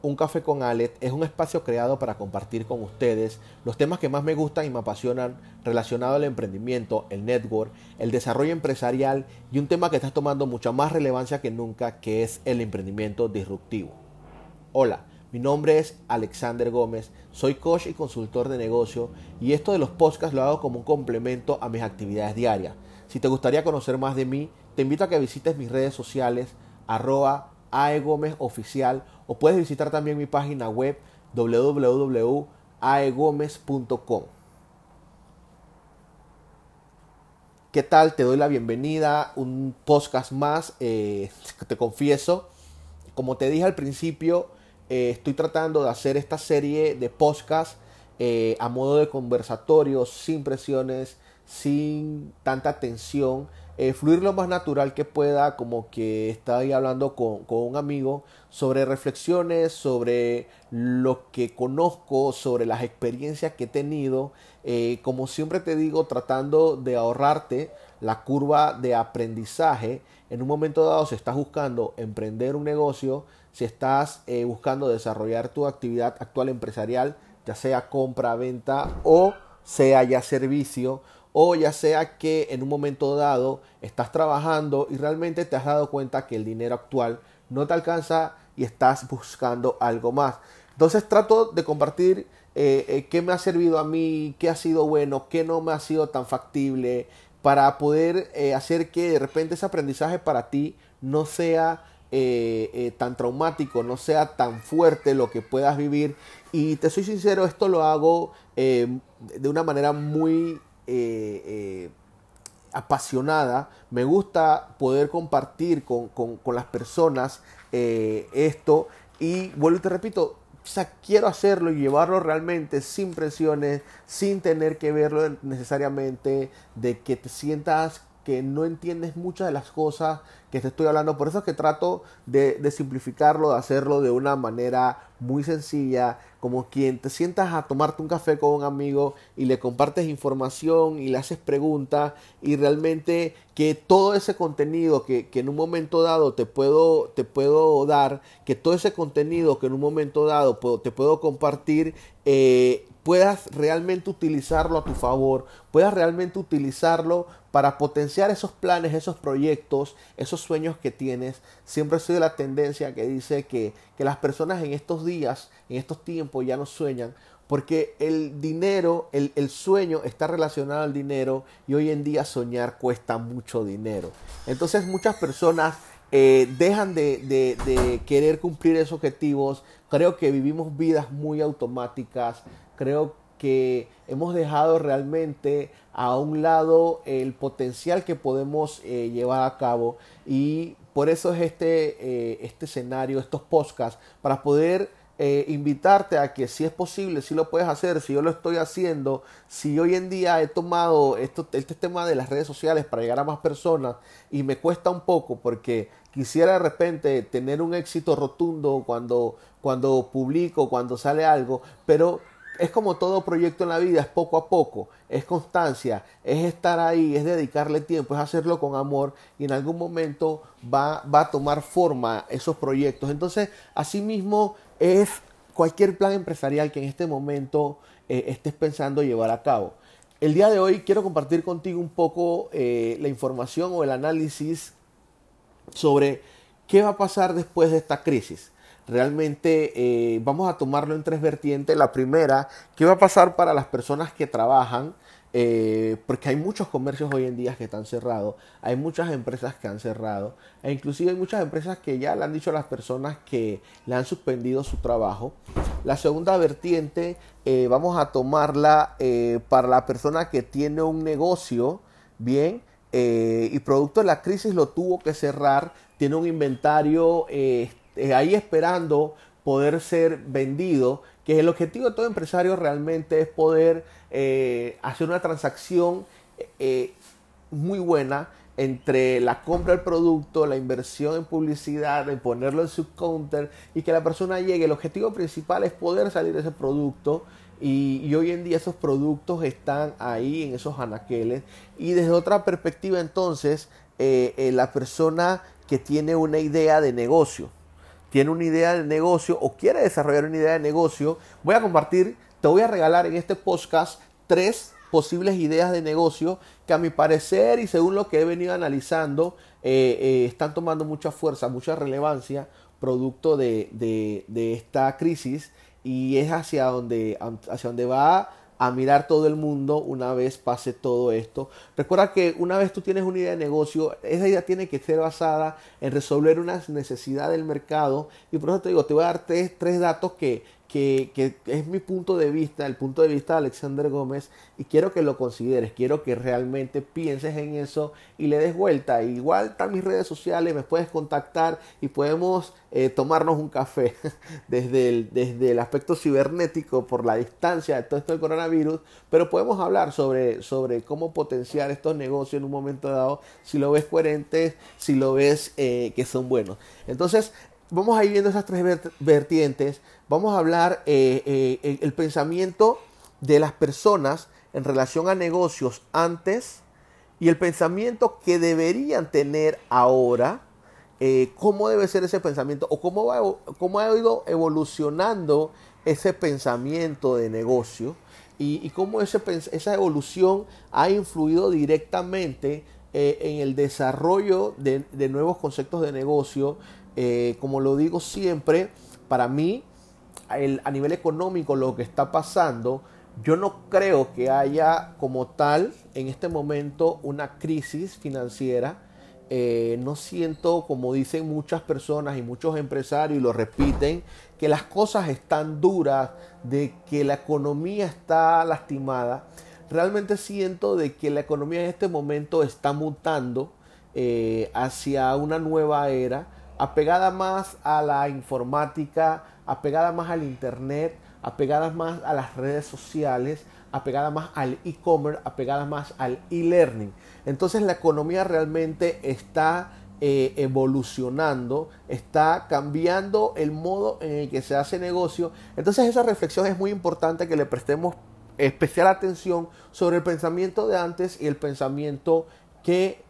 Un Café con Alet es un espacio creado para compartir con ustedes los temas que más me gustan y me apasionan relacionados al emprendimiento, el network, el desarrollo empresarial y un tema que está tomando mucha más relevancia que nunca, que es el emprendimiento disruptivo. Hola, mi nombre es Alexander Gómez, soy coach y consultor de negocio y esto de los podcasts lo hago como un complemento a mis actividades diarias. Si te gustaría conocer más de mí, te invito a que visites mis redes sociales arroba aegomezoficial o puedes visitar también mi página web www.aegomez.com. ¿Qué tal? Te doy la bienvenida, un podcast más, eh, te confieso, como te dije al principio, eh, estoy tratando de hacer esta serie de podcasts eh, a modo de conversatorio, sin presiones, sin tanta tensión, eh, fluir lo más natural que pueda, como que estoy hablando con, un amigo sobre reflexiones, sobre lo que conozco, sobre las experiencias que he tenido, eh, como siempre te digo, tratando de ahorrarte la curva de aprendizaje. En un momento dado, si estás buscando emprender un negocio, si estás eh, buscando desarrollar tu actividad actual empresarial, ya sea compra, venta o sea ya servicio, o ya sea que en un momento dado estás trabajando y realmente te has dado cuenta que el dinero actual no te alcanza y estás buscando algo más. Entonces trato de compartir eh, eh, qué me ha servido a mí, qué ha sido bueno, qué no me ha sido tan factible, para poder eh, hacer que de repente ese aprendizaje para ti no sea tan traumático, no sea tan fuerte lo que puedas vivir. Y te soy sincero, esto lo hago de una manera muy eh, eh, apasionada, me gusta poder compartir con, las personas eh, esto. Y vuelvo y te repito, quiero hacerlo y llevarlo realmente sin presiones, sin tener que verlo necesariamente, de que te sientas que no entiendes muchas de las cosas que te estoy hablando. Por eso es que trato de, simplificarlo, de hacerlo de una manera muy sencilla, como quien te sientas a tomarte un café con un amigo y le compartes información y le haces preguntas y realmente que todo ese contenido que, en un momento dado te puedo, te puedo dar, que todo ese contenido que en un momento dado te puedo compartir, eh, puedas realmente utilizarlo a tu favor, puedas realmente utilizarlo para potenciar esos planes, esos proyectos, esos sueños que tienes. Siempre soy de la tendencia que dice que, que las personas en estos días, en estos tiempos ya no sueñan, porque el dinero, el, el, sueño está relacionado al dinero y hoy en día soñar cuesta mucho dinero. Entonces muchas personas eh, dejan de, de, de, querer cumplir esos objetivos. Creo que vivimos vidas muy automáticas. Creo que hemos dejado realmente a un lado el potencial que podemos eh, llevar a cabo. Y por eso es este, eh, este escenario, estos podcasts, para poder eh, invitarte a que si es posible, si lo puedes hacer, si yo lo estoy haciendo, si hoy en día he tomado esto, este tema de las redes sociales para llegar a más personas y me cuesta un poco porque quisiera de repente tener un éxito rotundo cuando, cuando publico, cuando sale algo, pero es como todo proyecto en la vida, es poco a poco, es constancia, es estar ahí, es dedicarle tiempo, es hacerlo con amor y en algún momento va, va a tomar forma esos proyectos. Entonces, asimismo, es cualquier plan empresarial que en este momento eh, estés pensando llevar a cabo. El día de hoy quiero compartir contigo un poco eh, la información o el análisis sobre qué va a pasar después de esta crisis realmente eh, vamos a tomarlo en tres vertientes. La primera, ¿qué va a pasar para las personas que trabajan? Eh, porque hay muchos comercios hoy en día que están cerrados, hay muchas empresas que han cerrado, e inclusive hay muchas empresas que ya le han dicho a las personas que le han suspendido su trabajo. La segunda vertiente eh, vamos a tomarla para la persona que tiene un negocio, bien, y producto de la crisis lo tuvo que cerrar, tiene un inventario eh, ahí esperando poder ser vendido, que el objetivo de todo empresario realmente es poder eh, hacer una transacción eh, muy buena entre la compra del producto, la inversión en publicidad, en ponerlo en su counter y que la persona llegue. El objetivo principal es poder salir de ese producto y, hoy en día esos productos están ahí en esos anaqueles y desde otra perspectiva entonces la persona que tiene una idea de negocio tiene una idea de negocio o quiere desarrollar una idea de negocio, voy a compartir, te voy a regalar en este podcast tres posibles ideas de negocio que a mi parecer y según lo que he venido analizando eh, eh, están tomando mucha fuerza, mucha relevancia producto de, de, esta crisis y es hacia donde, hacia donde va a mirar todo el mundo una vez pase todo esto. Recuerda que una vez tú tienes una idea de negocio, esa idea tiene que ser basada en resolver una necesidad del mercado y por eso te digo, te voy a dar tres, tres datos que, que, es mi punto de vista, el punto de vista de Alexander Gómez, y quiero que lo consideres, quiero que realmente pienses en eso y le des vuelta. Igual están mis redes sociales, me puedes contactar y podemos eh, tomarnos un café desde el, desde el aspecto cibernético por la distancia de todo esto del coronavirus, pero podemos hablar sobre, sobre cómo potenciar estos negocios en un momento dado, si lo ves coherente, si lo ves eh, que son buenos. Entonces, vamos a ir viendo esas tres vertientes. Vamos a hablar eh, eh, el pensamiento de las personas en relación a negocios antes y el pensamiento que deberían tener ahora. Eh, cómo debe ser ese pensamiento o cómo, va, ha ido evolucionando ese pensamiento de negocio y, cómo esa evolución ha influido directamente en el desarrollo de, de, nuevos conceptos de negocio eh, como lo digo siempre, para mí, a nivel económico, lo que está pasando, yo no creo que haya como tal en este momento una crisis financiera. Eh, no siento, como dicen muchas personas y muchos empresarios, y lo repiten, que las cosas están duras, de que la economía está lastimada. Realmente siento de que la economía en este momento está mutando eh, hacia una nueva era apegada más a la informática, apegada más al internet, apegada más a las redes sociales, apegada más al e-commerce, apegada más al e-learning. Entonces la economía realmente está eh, evolucionando, está cambiando el modo en el que se hace negocio. Entonces esa reflexión es muy importante que le prestemos especial atención sobre el pensamiento de antes y el pensamiento que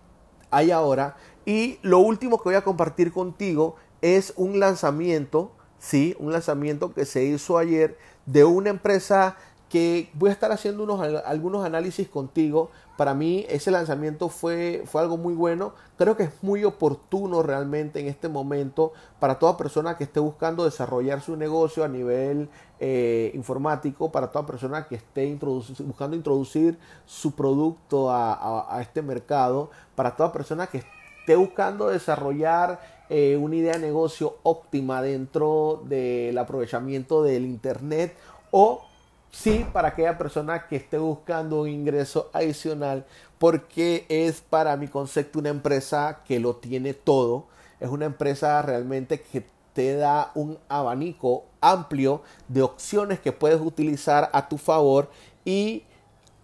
hay ahora y lo último que voy a compartir contigo es un lanzamiento, sí, un lanzamiento que se hizo ayer de una empresa que voy a estar haciendo unos, algunos análisis contigo. Para mí ese lanzamiento fue, fue algo muy bueno. Creo que es muy oportuno realmente en este momento para toda persona que esté buscando desarrollar su negocio a nivel eh, informático, para toda persona que esté buscando introducir su producto a, a este mercado, para toda persona que esté esté buscando desarrollar eh, una idea de negocio óptima dentro del aprovechamiento del Internet o sí para aquella persona que esté buscando un ingreso adicional porque es para mi concepto una empresa que lo tiene todo. Es una empresa realmente que te da un abanico amplio de opciones que puedes utilizar a tu favor y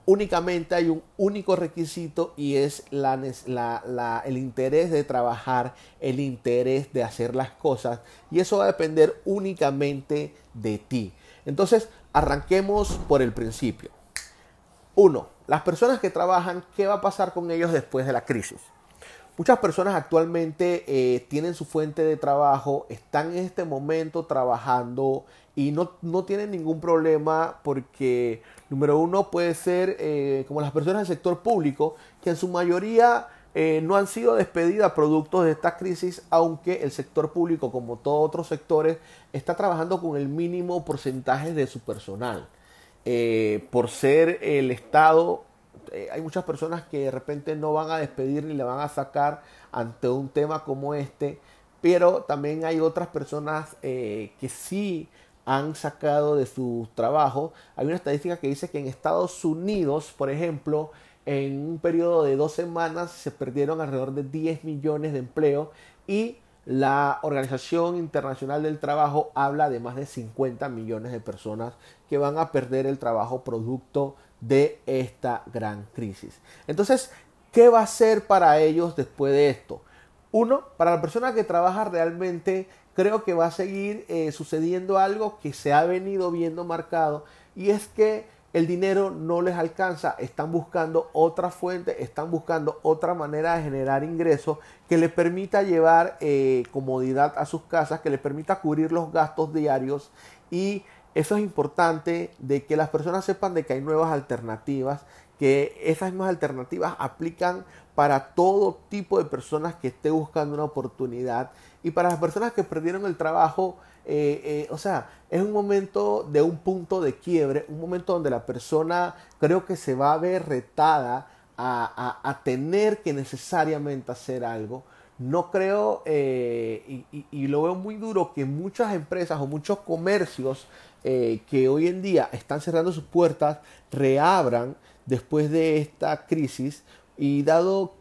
únicamente hay un único requisito y es el interés de trabajar, el interés de hacer las cosas y eso va a depender únicamente de ti. Entonces, arranquemos por el principio. Uno, las personas que trabajan, ¿qué va a pasar con ellos después de la crisis? Muchas personas actualmente eh, tienen su fuente de trabajo, están en este momento trabajando y no, no tienen ningún problema porque Número uno puede ser eh, como las personas del sector público, que en su mayoría eh, no han sido despedidas producto de esta crisis, aunque el sector público, como todos otros sectores, está trabajando con el mínimo porcentaje de su personal. Por ser el Estado, hay muchas personas que de repente no van a despedir ni le van a sacar ante un tema como este, pero también hay otras personas que sí han sacado de su trabajo. Hay una estadística que dice que en Estados Unidos, por ejemplo, en un periodo de dos semanas se perdieron alrededor de 10 millones de empleos y la Organización Internacional del Trabajo habla de más de 50 millones de personas que van a perder el trabajo producto de esta gran crisis. Entonces, ¿qué va a ser para ellos después de esto? Uno, para la persona que trabaja realmente creo que va a seguir eh, sucediendo algo que se ha venido viendo marcado y es que el dinero no les alcanza, están buscando otra fuente, están buscando otra manera de generar ingresos que les permita llevar eh, comodidad a sus casas, que les permita cubrir los gastos diarios y eso es importante de que las personas sepan de que hay nuevas alternativas, que esas mismas alternativas aplican para todo tipo de personas que esté buscando una oportunidad y para las personas que perdieron el trabajo, eh, eh, o sea, es un momento de un punto de quiebre, un momento donde la persona creo que se va a ver retada a, tener que necesariamente hacer algo. No creo, eh, y, lo veo muy duro, que muchas empresas o muchos comercios que hoy en día están cerrando sus puertas reabran después de esta crisis. Y dado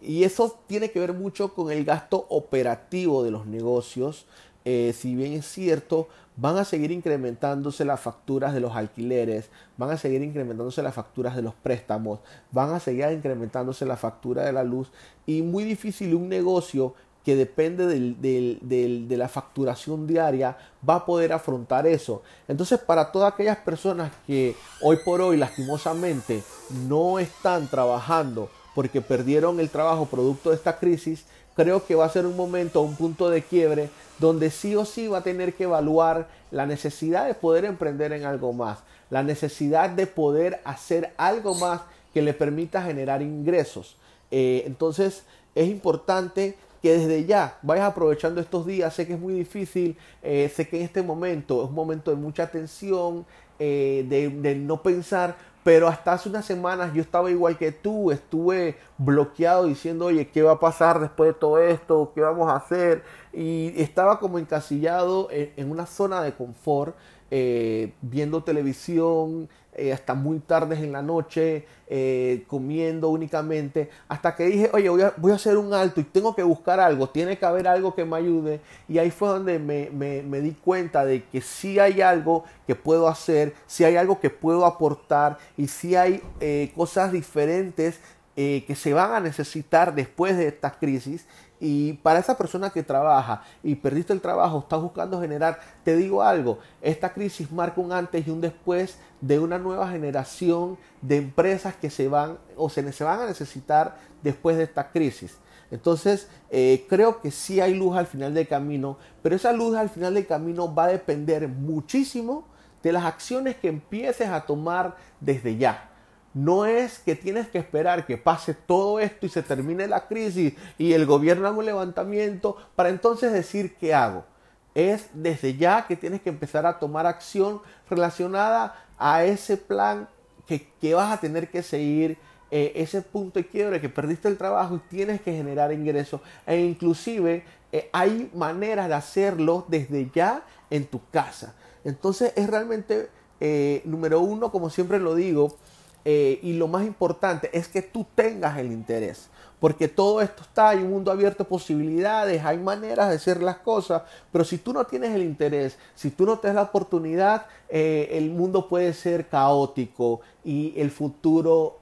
y eso tiene que ver mucho con el gasto operativo de los negocios. Eh, si bien es cierto, van a seguir incrementándose las facturas de los alquileres, van a seguir incrementándose las facturas de los préstamos, van a seguir incrementándose la factura de la luz y muy difícil un negocio que depende de la facturación diaria va a poder afrontar eso. Entonces, para todas aquellas personas que hoy por hoy lastimosamente no están trabajando porque perdieron el trabajo producto de esta crisis, creo que va a ser un momento, un punto de quiebre donde sí o sí va a tener que evaluar la necesidad de poder emprender en algo más, la necesidad de poder hacer algo más que le permita generar ingresos. Eh, entonces es importante que desde ya vayas aprovechando estos días. Sé que es muy difícil, eh, sé que en este momento es un momento de mucha tensión, eh, de, no pensar, pero hasta hace unas semanas yo estaba igual que tú, estuve bloqueado diciendo, oye, ¿qué va a pasar después de todo esto? ¿Qué vamos a hacer? Y estaba como encasillado en, una zona de confort, eh, viendo televisión, eh, hasta muy tardes en la noche, eh, comiendo únicamente, hasta que dije, oye, voy a, voy a, hacer un alto y tengo que buscar algo, tiene que haber algo que me ayude. Y ahí fue donde me, me, di cuenta de que sí hay algo que puedo hacer, sí hay algo que puedo aportar y sí hay eh, cosas diferentes que se van a necesitar después de esta crisis y para esa persona que trabaja y perdiste el trabajo, estás buscando generar, te digo algo, esta crisis marca un antes y un después de una nueva generación de empresas que se van o se, van a necesitar después de esta crisis. Entonces, eh, creo que sí hay luz al final del camino, pero esa luz al final del camino va a depender muchísimo de las acciones que empieces a tomar desde ya. No es que tienes que esperar que pase todo esto y se termine la crisis y el gobierno haga un levantamiento para entonces decir qué hago. Es desde ya que tienes que empezar a tomar acción relacionada a ese plan que, vas a tener que seguir, eh, ese punto de quiebre que perdiste el trabajo y tienes que generar ingresos. E inclusive eh, hay maneras de hacerlo desde ya en tu casa. Entonces es realmente, eh, número uno, como siempre lo digo, eh, y lo más importante es que tú tengas el interés. Porque todo esto está, hay un mundo abierto de posibilidades, hay maneras de hacer las cosas, pero si tú no tienes el interés, si tú no te das la oportunidad, eh, el mundo puede ser caótico y el futuro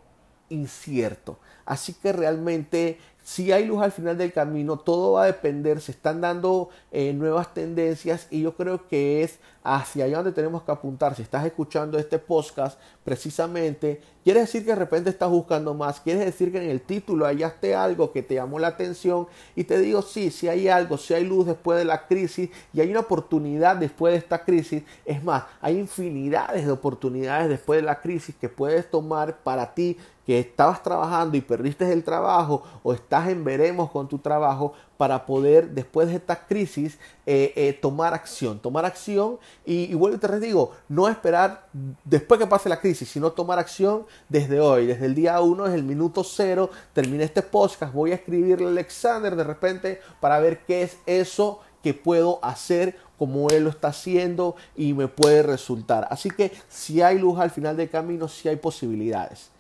incierto. Así que realmente si hay luz al final del camino, todo va a depender, se están dando eh, nuevas tendencias y yo creo que es hacia allá donde tenemos que apuntar. Si estás escuchando este podcast, precisamente, quiere decir que de repente estás buscando más, quiere decir que en el título hallaste algo que te llamó la atención y te digo, sí, si hay algo, si hay luz después de la crisis y hay una oportunidad después de esta crisis, es más, hay infinidades de oportunidades después de la crisis que puedes tomar para ti que estabas trabajando y perdiste el trabajo o estás en veremos con tu trabajo para poder después de esta crisis eh, eh, tomar acción, tomar acción y, vuelvo y te digo, no esperar después que pase la crisis, sino tomar acción desde hoy, desde el día uno, desde el minuto cero, terminé este podcast, voy a escribirle a Alexander de repente para ver qué es eso que puedo hacer como él lo está haciendo y me puede resultar. Así que si hay luz al final del camino, si hay posibilidades.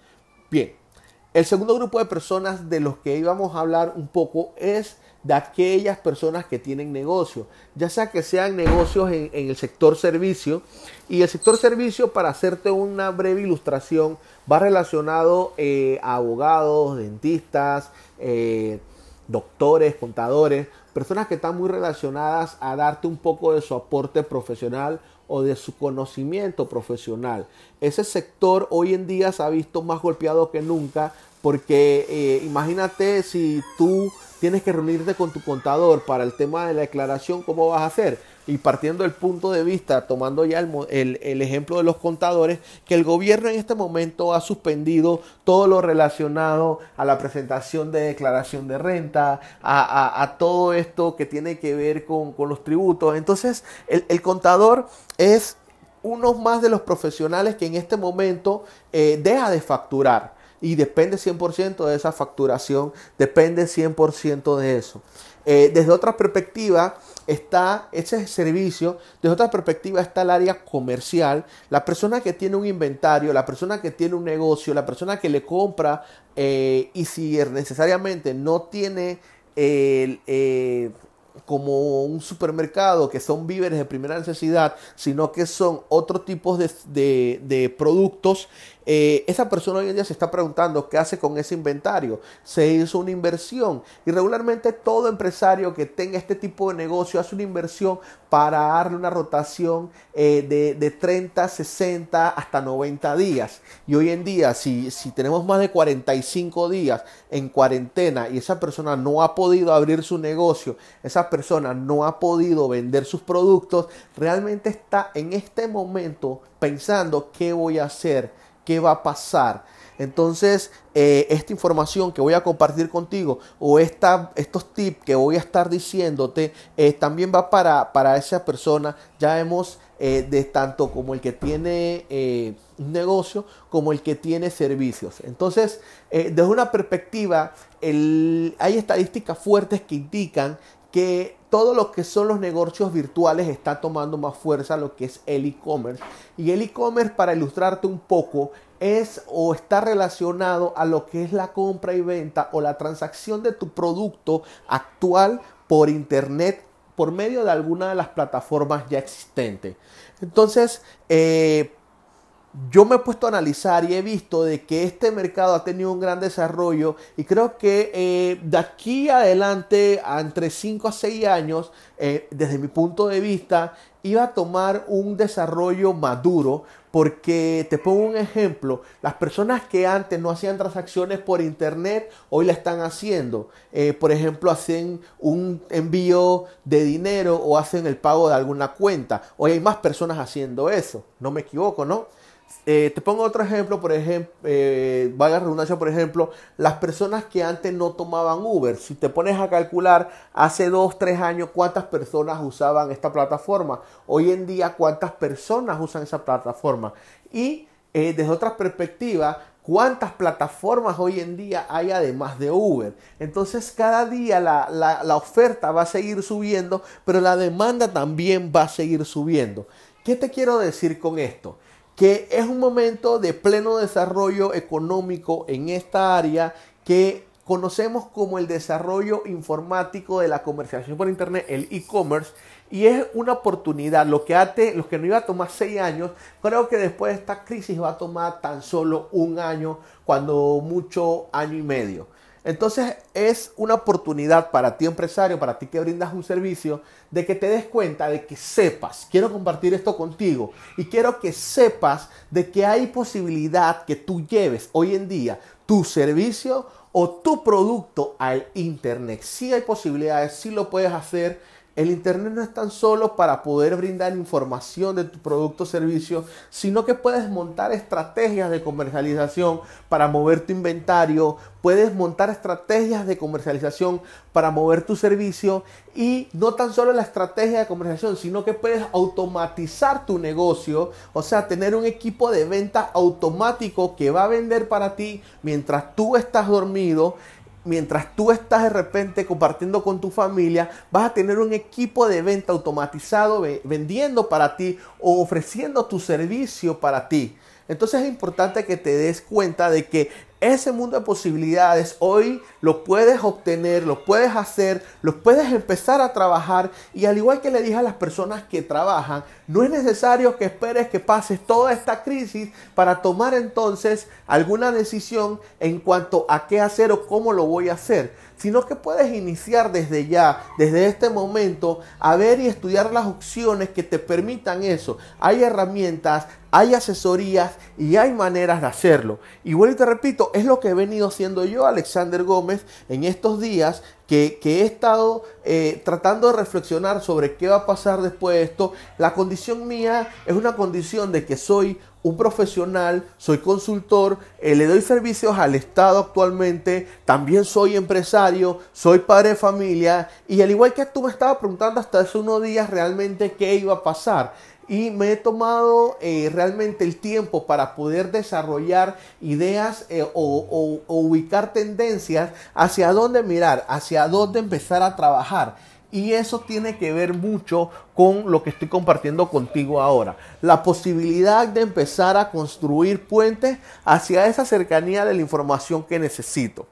Bien, el segundo grupo de personas de los que íbamos a hablar un poco es de aquellas personas que tienen negocio, ya sea que sean negocios en, el sector servicio. Y el sector servicio, para hacerte una breve ilustración, va relacionado eh, a abogados, dentistas, eh, doctores, contadores, personas que están muy relacionadas a darte un poco de su aporte profesional o de su conocimiento profesional. Ese sector hoy en día se ha visto más golpeado que nunca porque eh, imagínate si tú tienes que reunirte con tu contador para el tema de la declaración, ¿cómo vas a hacer? Y partiendo del punto de vista, tomando ya el, el, ejemplo de los contadores, que el gobierno en este momento ha suspendido todo lo relacionado a la presentación de declaración de renta, a, todo esto que tiene que ver con, los tributos. Entonces, el, contador es uno más de los profesionales que en este momento eh, deja de facturar y depende 100% de esa facturación, depende 100% de eso. Eh, desde otra perspectiva está ese servicio, desde otra perspectiva está el área comercial, la persona que tiene un inventario, la persona que tiene un negocio, la persona que le compra eh, y si necesariamente no tiene el... Eh, como un supermercado que son víveres de primera necesidad, sino que son otro tipos de, de productos eh, esa persona hoy en día se está preguntando qué hace con ese inventario. Se hizo una inversión y regularmente todo empresario que tenga este tipo de negocio hace una inversión para darle una rotación eh, de, de, 30, 60 hasta 90 días. Y hoy en día, si, si tenemos más de 45 días en cuarentena y esa persona no ha podido abrir su negocio, esa persona no ha podido vender sus productos, realmente está en este momento pensando qué voy a hacer qué va a pasar. Entonces, eh, esta información que voy a compartir contigo o esta, estos tips que voy a estar diciéndote eh, también va para, para esa persona. Ya hemos eh, de tanto como el que tiene un negocio como el que tiene servicios. Entonces, desde una perspectiva, hay estadísticas fuertes que indican que todo lo que son los negocios virtuales está tomando más fuerza lo que es el e-commerce. Y el e-commerce, para ilustrarte un poco, es o está relacionado a lo que es la compra y venta o la transacción de tu producto actual por internet por medio de alguna de las plataformas ya existentes. Entonces, eh, yo me he puesto a analizar y he visto de que este mercado ha tenido un gran desarrollo y creo que eh, de aquí adelante, entre 5 a 6 años, eh, desde mi punto de vista, iba a tomar un desarrollo maduro porque te pongo un ejemplo, las personas que antes no hacían transacciones por internet, hoy la están haciendo. Eh, por ejemplo, hacen un envío de dinero o hacen el pago de alguna cuenta. Hoy hay más personas haciendo eso, no me equivoco, ¿no? Eh, te pongo otro ejemplo, por ejemplo, eh, valga redundancia, por ejemplo, las personas que antes no tomaban Uber. Si te pones a calcular hace dos, tres años cuántas personas usaban esta plataforma, hoy en día cuántas personas usan esa plataforma. Y eh, desde otra perspectiva, cuántas plataformas hoy en día hay además de Uber. Entonces cada día la, la, oferta va a seguir subiendo, pero la demanda también va a seguir subiendo. ¿Qué te quiero decir con esto? Que es un momento de pleno desarrollo económico en esta área que conocemos como el desarrollo informático de la comercialización por internet, el e-commerce, y es una oportunidad. Lo que los que no iba a tomar seis años, creo que después de esta crisis va a tomar tan solo un año, cuando mucho año y medio. Entonces es una oportunidad para ti empresario, para ti que brindas un servicio, de que te des cuenta, de que sepas, quiero compartir esto contigo y quiero que sepas de que hay posibilidad que tú lleves hoy en día tu servicio o tu producto al Internet. Sí hay posibilidades, sí lo puedes hacer el Internet no es tan solo para poder brindar información de tu producto o servicio, sino que puedes montar estrategias de comercialización para mover tu inventario, puedes montar estrategias de comercialización para mover tu servicio y no tan solo la estrategia de comercialización, sino que puedes automatizar tu negocio, o sea, tener un equipo de venta automático que va a vender para ti mientras tú estás dormido mientras tú estás de repente compartiendo con tu familia, vas a tener un equipo de venta automatizado vendiendo para ti o ofreciendo tu servicio para ti. Entonces es importante que te des cuenta de que ese mundo de posibilidades hoy lo puedes obtener, lo puedes hacer, lo puedes empezar a trabajar y al igual que le dije a las personas que trabajan, no es necesario que esperes que pases toda esta crisis para tomar entonces alguna decisión en cuanto a qué hacer o cómo lo voy a hacer. Sino que puedes iniciar desde ya, desde este momento, a ver y estudiar las opciones que te permitan eso. Hay herramientas, hay asesorías y hay maneras de hacerlo. Y bueno, y te repito, es lo que he venido haciendo yo, Alexander Gómez, en estos días que, he estado eh, tratando de reflexionar sobre qué va a pasar después de esto. La condición mía es una condición de que soy un profesional, soy consultor, eh, le doy servicios al Estado actualmente, también soy empresario, soy padre de familia y al igual que tú me estaba preguntando hasta hace unos días realmente qué iba a pasar y me he tomado eh, realmente el tiempo para poder desarrollar ideas eh, o, ubicar tendencias hacia dónde mirar, hacia dónde empezar a trabajar. Y eso tiene que ver mucho con lo que estoy compartiendo contigo ahora. La posibilidad de empezar a construir puentes hacia esa cercanía de la información que necesito.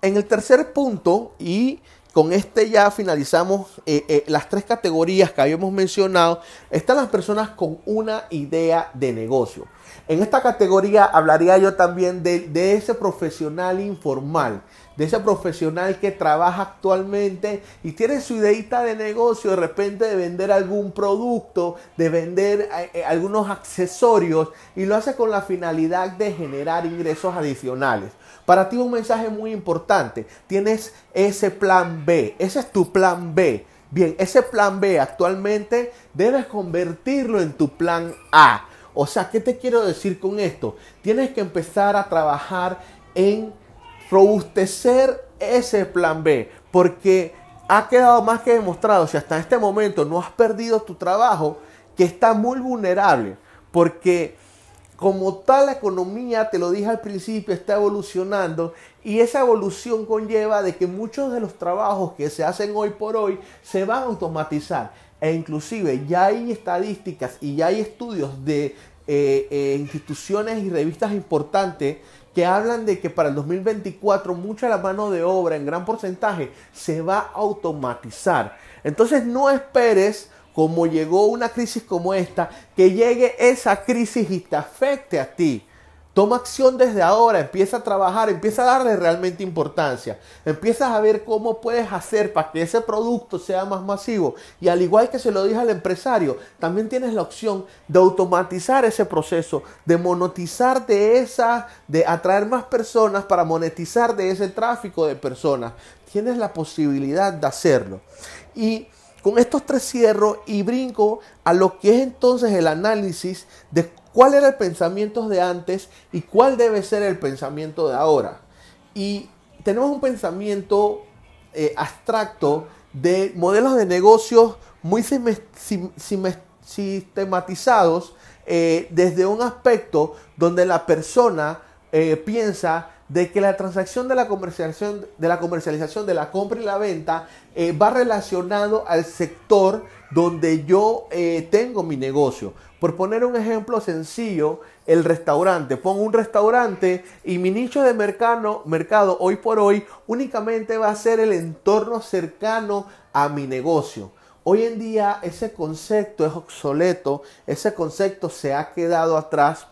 En el tercer punto, y con este ya finalizamos eh, eh, las tres categorías que habíamos mencionado. Están las personas con una idea de negocio. En esta categoría hablaría yo también de, de ese profesional informal de ese profesional que trabaja actualmente y tiene su ideita de negocio de repente de vender algún producto, de vender eh, eh, algunos accesorios y lo hace con la finalidad de generar ingresos adicionales. Para ti un mensaje muy importante, tienes ese plan B, ese es tu plan B. Bien, ese plan B actualmente debes convertirlo en tu plan A. O sea, ¿qué te quiero decir con esto? Tienes que empezar a trabajar en robustecer ese plan B, porque ha quedado más que demostrado, si hasta este momento no has perdido tu trabajo, que está muy vulnerable, porque como tal la economía, te lo dije al principio, está evolucionando y esa evolución conlleva de que muchos de los trabajos que se hacen hoy por hoy se van a automatizar. E inclusive ya hay estadísticas y ya hay estudios de eh, eh, instituciones y revistas importantes que hablan de que para el 2024 mucha la mano de obra en gran porcentaje se va a automatizar. Entonces no esperes como llegó una crisis como esta, que llegue esa crisis y te afecte a ti. Toma acción desde ahora, empieza a trabajar, empieza a darle realmente importancia. Empiezas a ver cómo puedes hacer para que ese producto sea más masivo. Y al igual que se lo dije al empresario, también tienes la opción de automatizar ese proceso, de monetizar de esa, de atraer más personas para monetizar de ese tráfico de personas. Tienes la posibilidad de hacerlo. Y con estos tres cierro y brinco a lo que es entonces el análisis de cuál era el pensamiento de antes y cuál debe ser el pensamiento de ahora. Y tenemos un pensamiento eh, abstracto de modelos de negocios muy sistematizados eh, desde un aspecto donde la persona eh, piensa de que la transacción de la comercialización de la, comercialización, de la compra y la venta va relacionado al sector donde yo tengo mi negocio. Por poner un ejemplo sencillo, el restaurante. Pongo un restaurante y mi nicho de mercado, mercado hoy por hoy únicamente va a ser el entorno cercano a mi negocio. Hoy en día ese concepto es obsoleto, ese concepto se ha quedado atrás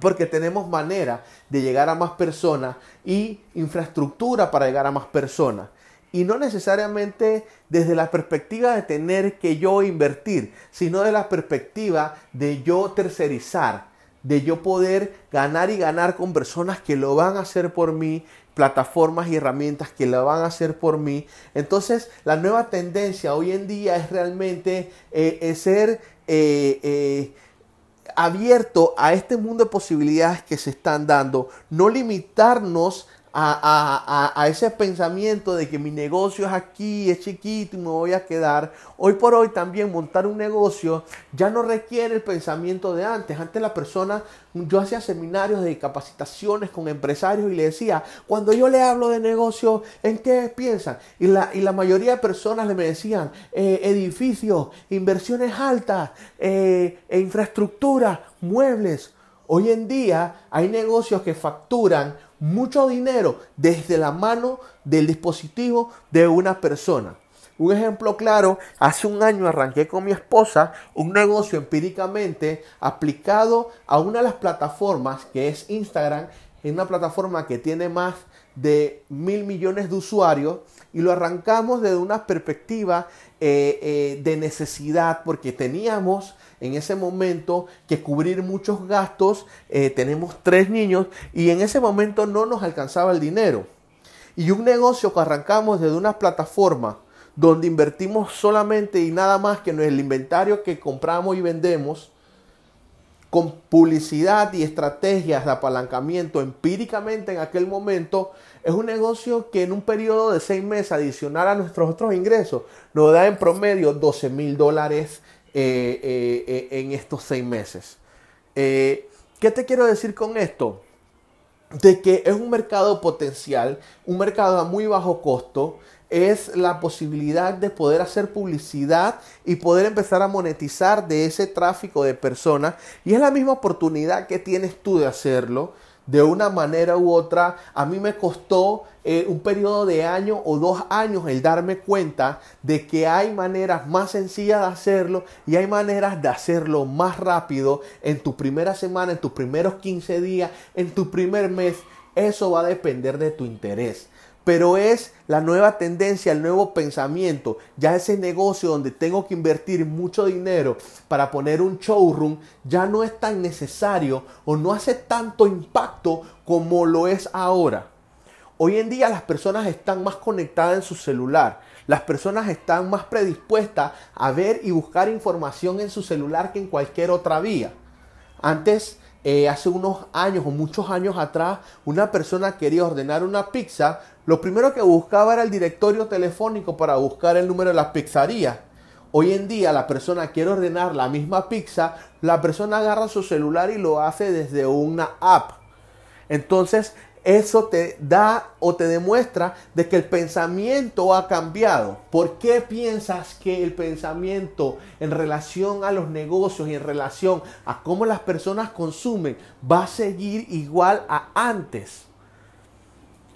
porque tenemos manera de llegar a más personas y infraestructura para llegar a más personas y no necesariamente desde la perspectiva de tener que yo invertir, sino de la perspectiva de yo tercerizar, de yo poder ganar y ganar con personas que lo van a hacer por mí, plataformas y herramientas que lo van a hacer por mí. Entonces, la nueva tendencia hoy en día es realmente eh, ser eh, eh, abierto a este mundo de posibilidades que se están dando, no limitarnos a, ese pensamiento de que mi negocio es aquí, es chiquito y me voy a quedar. Hoy por hoy también montar un negocio ya no requiere el pensamiento de antes. Antes la persona, yo hacía seminarios de capacitaciones con empresarios y le decía, cuando yo le hablo de negocio, ¿en qué piensan? Y la, y la mayoría de personas le me decían, eh, edificios, inversiones altas, eh, e infraestructura, muebles. Hoy en día hay negocios que facturan mucho dinero desde la mano del dispositivo de una persona. Un ejemplo claro, hace un año arranqué con mi esposa un negocio empíricamente aplicado a una de las plataformas que es Instagram, es una plataforma que tiene más de mil millones de usuarios y lo arrancamos desde una perspectiva eh, eh, de necesidad porque teníamos en ese momento que cubrir muchos gastos, eh, tenemos tres niños y en ese momento no nos alcanzaba el dinero. Y un negocio que arrancamos desde una plataforma donde invertimos solamente y nada más que en el inventario que compramos y vendemos, con publicidad y estrategias de apalancamiento empíricamente en aquel momento, es un negocio que en un periodo de seis meses adicional a nuestros otros ingresos nos da en promedio 12 mil dólares eh, eh, eh, en estos seis meses. ¿Qué te quiero decir con esto? De que es un mercado potencial, un mercado a muy bajo costo, es la posibilidad de poder hacer publicidad y poder empezar a monetizar de ese tráfico de personas. Y es la misma oportunidad que tienes tú de hacerlo de una manera u otra. A mí me costó eh, un periodo de año o dos años el darme cuenta de que hay maneras más sencillas de hacerlo y hay maneras de hacerlo más rápido en tu primera semana, en tus primeros 15 días, en tu primer mes. Eso va a depender de tu interés pero es la nueva tendencia, el nuevo pensamiento. Ya ese negocio donde tengo que invertir mucho dinero para poner un showroom ya no es tan necesario o no hace tanto impacto como lo es ahora. Hoy en día las personas están más conectadas en su celular. Las personas están más predispuestas a ver y buscar información en su celular que en cualquier otra vía. Antes eh, hace unos años o muchos años atrás, una persona quería ordenar una pizza, lo primero que buscaba era el directorio telefónico para buscar el número de la pizzería. Hoy en día la persona quiere ordenar la misma pizza, la persona agarra su celular y lo hace desde una app. Entonces eso te da o te demuestra de que el pensamiento ha cambiado. ¿Por qué piensas que el pensamiento en relación a los negocios y en relación a cómo las personas consumen va a seguir igual a antes?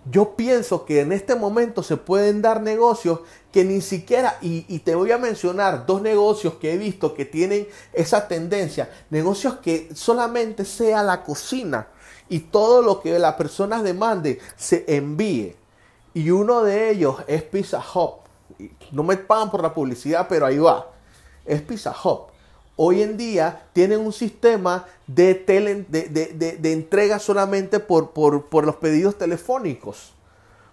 Yo pienso que en este momento se pueden dar negocios que ni siquiera, y, y, te voy a mencionar dos negocios que he visto que tienen esa tendencia, negocios que solamente sea la cocina y todo lo que la persona demande se envíe. Y uno de ellos es Pizza Hub. No me pagan por la publicidad, pero ahí va. Es Pizza Hub. Hoy en día tienen un sistema de, entrega solamente por, por los pedidos telefónicos.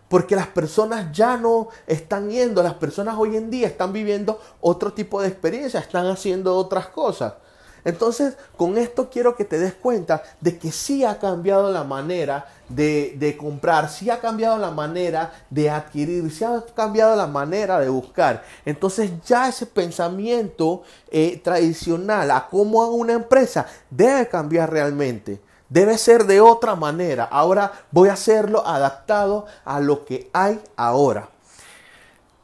Porque las personas ya no están yendo, las personas hoy en día están viviendo otro tipo de experiencia, están haciendo otras cosas. Entonces, con esto quiero que te des cuenta de que sí ha cambiado la manera de, comprar, sí ha cambiado la manera de adquirir, sí ha cambiado la manera de buscar. Entonces ya ese pensamiento eh, tradicional a cómo hago una empresa debe cambiar realmente. Debe ser de otra manera. Ahora voy a hacerlo adaptado a lo que hay ahora.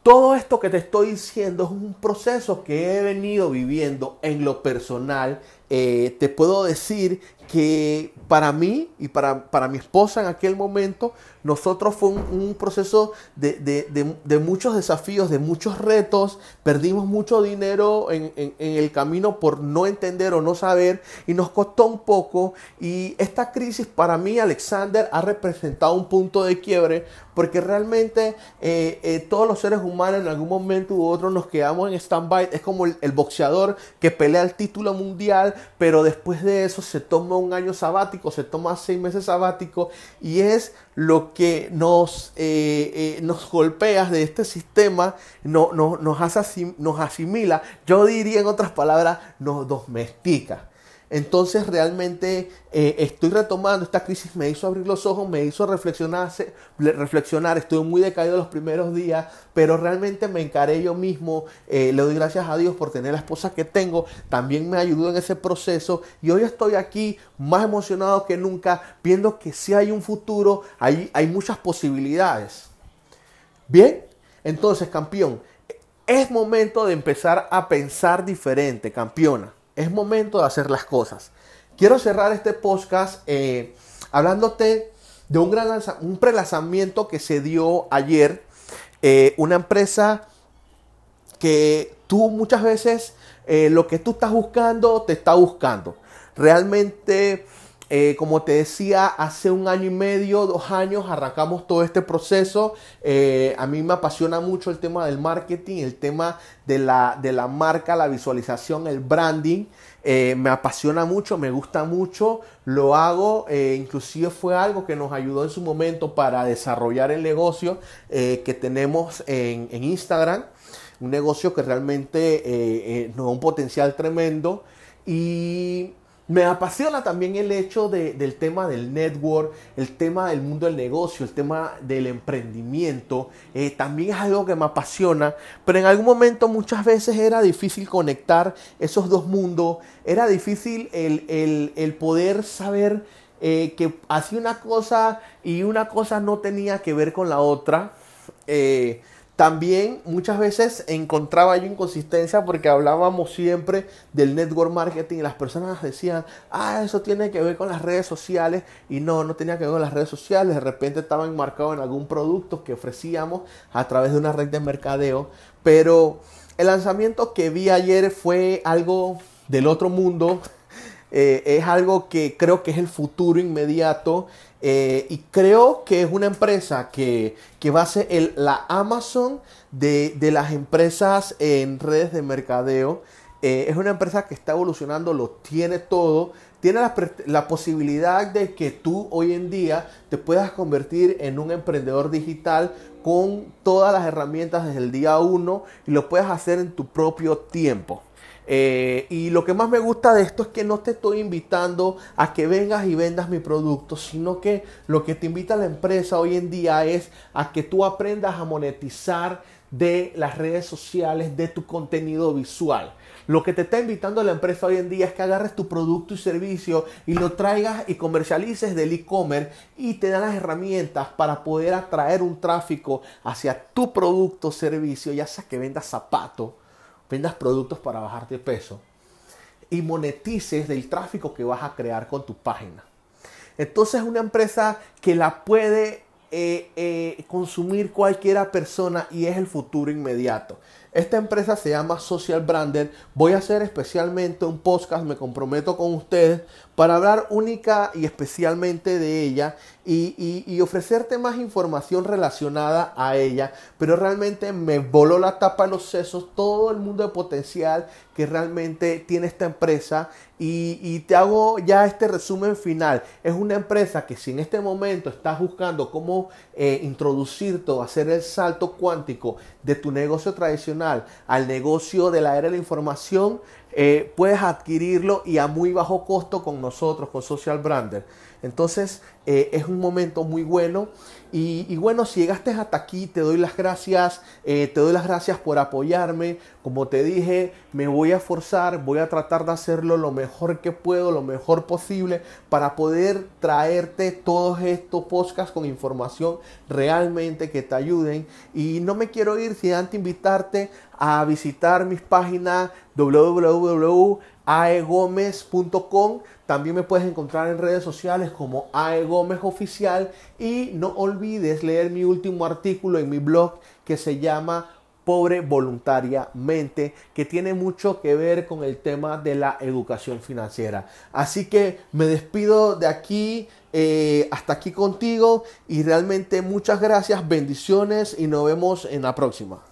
Todo esto que te estoy diciendo es un proceso que he venido viviendo en lo personal. Eh, te puedo decir que para mí y para, para, mi esposa en aquel momento, nosotros fue un, proceso de, muchos desafíos, de muchos retos, perdimos mucho dinero en, el camino por no entender o no saber y nos costó un poco. Y esta crisis para mí, Alexander, ha representado un punto de quiebre porque realmente eh, eh, todos los seres humanos en algún momento u otro nos quedamos en stand-by, es como el, el boxeador que pelea el título mundial, pero después de eso se toma un año sabático, se toma seis meses sabático y es lo que nos, eh, eh, nos golpea de este sistema, no, no, nos, nos asimila, yo diría en otras palabras, nos domestica. Entonces realmente eh, estoy retomando esta crisis, me hizo abrir los ojos, me hizo reflexionar, reflexionar, estoy muy decaído los primeros días, pero realmente me encaré yo mismo, eh, le doy gracias a Dios por tener la esposa que tengo, también me ayudó en ese proceso y hoy estoy aquí más emocionado que nunca, viendo que si hay un futuro, hay, hay muchas posibilidades. Bien, entonces campeón, es momento de empezar a pensar diferente, campeona es momento de hacer las cosas. Quiero cerrar este podcast eh, hablándote de un gran un que se dio ayer. Eh, una empresa que tú muchas veces eh, lo que tú estás buscando te está buscando. Realmente Eh, como te decía, hace un año y medio, dos años, arrancamos todo este proceso. Eh, a mí me apasiona mucho el tema del marketing, el tema de la, de la marca, la visualización, el branding. Eh, me apasiona mucho, me gusta mucho, lo hago, inclusive fue algo que nos ayudó en su momento para desarrollar el negocio que tenemos en, en, Instagram, un negocio que realmente nos da un potencial tremendo y me apasiona también el hecho del tema del network, el tema del mundo del negocio, el tema del emprendimiento. Eh, también es algo que me apasiona, pero en algún momento muchas veces era difícil conectar esos dos mundos. Era difícil el, poder saber eh, que hacía una cosa y una cosa no tenía que ver con la otra. Eh, también muchas veces encontraba yo inconsistencia porque hablábamos siempre del network marketing y las personas decían, ah, eso tiene que ver con las redes sociales y no, no tenía que ver con las redes sociales, de repente estaba enmarcado en algún producto que ofrecíamos a través de una red de mercadeo, pero el lanzamiento que vi ayer fue algo del otro mundo, eh, es algo que creo que es el futuro inmediato eh, y creo que es una empresa que, va a ser la Amazon de, las empresas en redes de mercadeo. Eh, es una empresa que está evolucionando, lo tiene todo. Tiene la, la, posibilidad de que tú hoy en día te puedas convertir en un emprendedor digital con todas las herramientas desde el día uno y lo puedes hacer en tu propio tiempo. Eh, y lo que más me gusta de esto es que no te estoy invitando a que vengas y vendas mi producto, sino que lo que te invita la empresa hoy en día es a que tú aprendas a monetizar de las redes sociales, de tu contenido visual. Lo que te está invitando la empresa hoy en día es que agarres tu producto y servicio y lo traigas y comercialices del e-commerce y te dan las herramientas para poder atraer un tráfico hacia tu producto servicio, ya sea que vendas zapatos, vendas productos para bajarte peso y monetices del tráfico que vas a crear con tu página. Entonces es una empresa que la puede eh, eh, consumir cualquiera persona y es el futuro inmediato. Esta empresa se llama Social Brander. Voy a hacer especialmente un podcast, me comprometo con ustedes, para hablar única y especialmente de ella y, ofrecerte más información relacionada a ella. Pero realmente me voló la tapa de los sesos todo el mundo de potencial que realmente tiene esta empresa. Y, te hago ya este resumen final. Es una empresa que si en este momento estás buscando cómo eh, introducirte o hacer el salto cuántico de tu negocio tradicional al negocio de la era de la información, eh, puedes adquirirlo y a muy bajo costo con nosotros, con Social Brander. Entonces eh, es un momento muy bueno. Y, bueno, si llegaste hasta aquí, te doy las gracias. Eh, te doy las gracias por apoyarme. Como te dije, me voy a forzar, voy a tratar de hacerlo lo mejor que puedo, lo mejor posible, para poder traerte todos estos podcasts con información realmente que te ayuden. Y no me quiero ir sin antes invitarte a visitar mis páginas www.aegomez.com también me puedes encontrar en redes sociales como AE Gómez Oficial y no olvides leer mi último artículo en mi blog que se llama Pobre Voluntariamente, que tiene mucho que ver con el tema de la educación financiera. Así que me despido de aquí, eh, hasta aquí contigo y realmente muchas gracias, bendiciones y nos vemos en la próxima.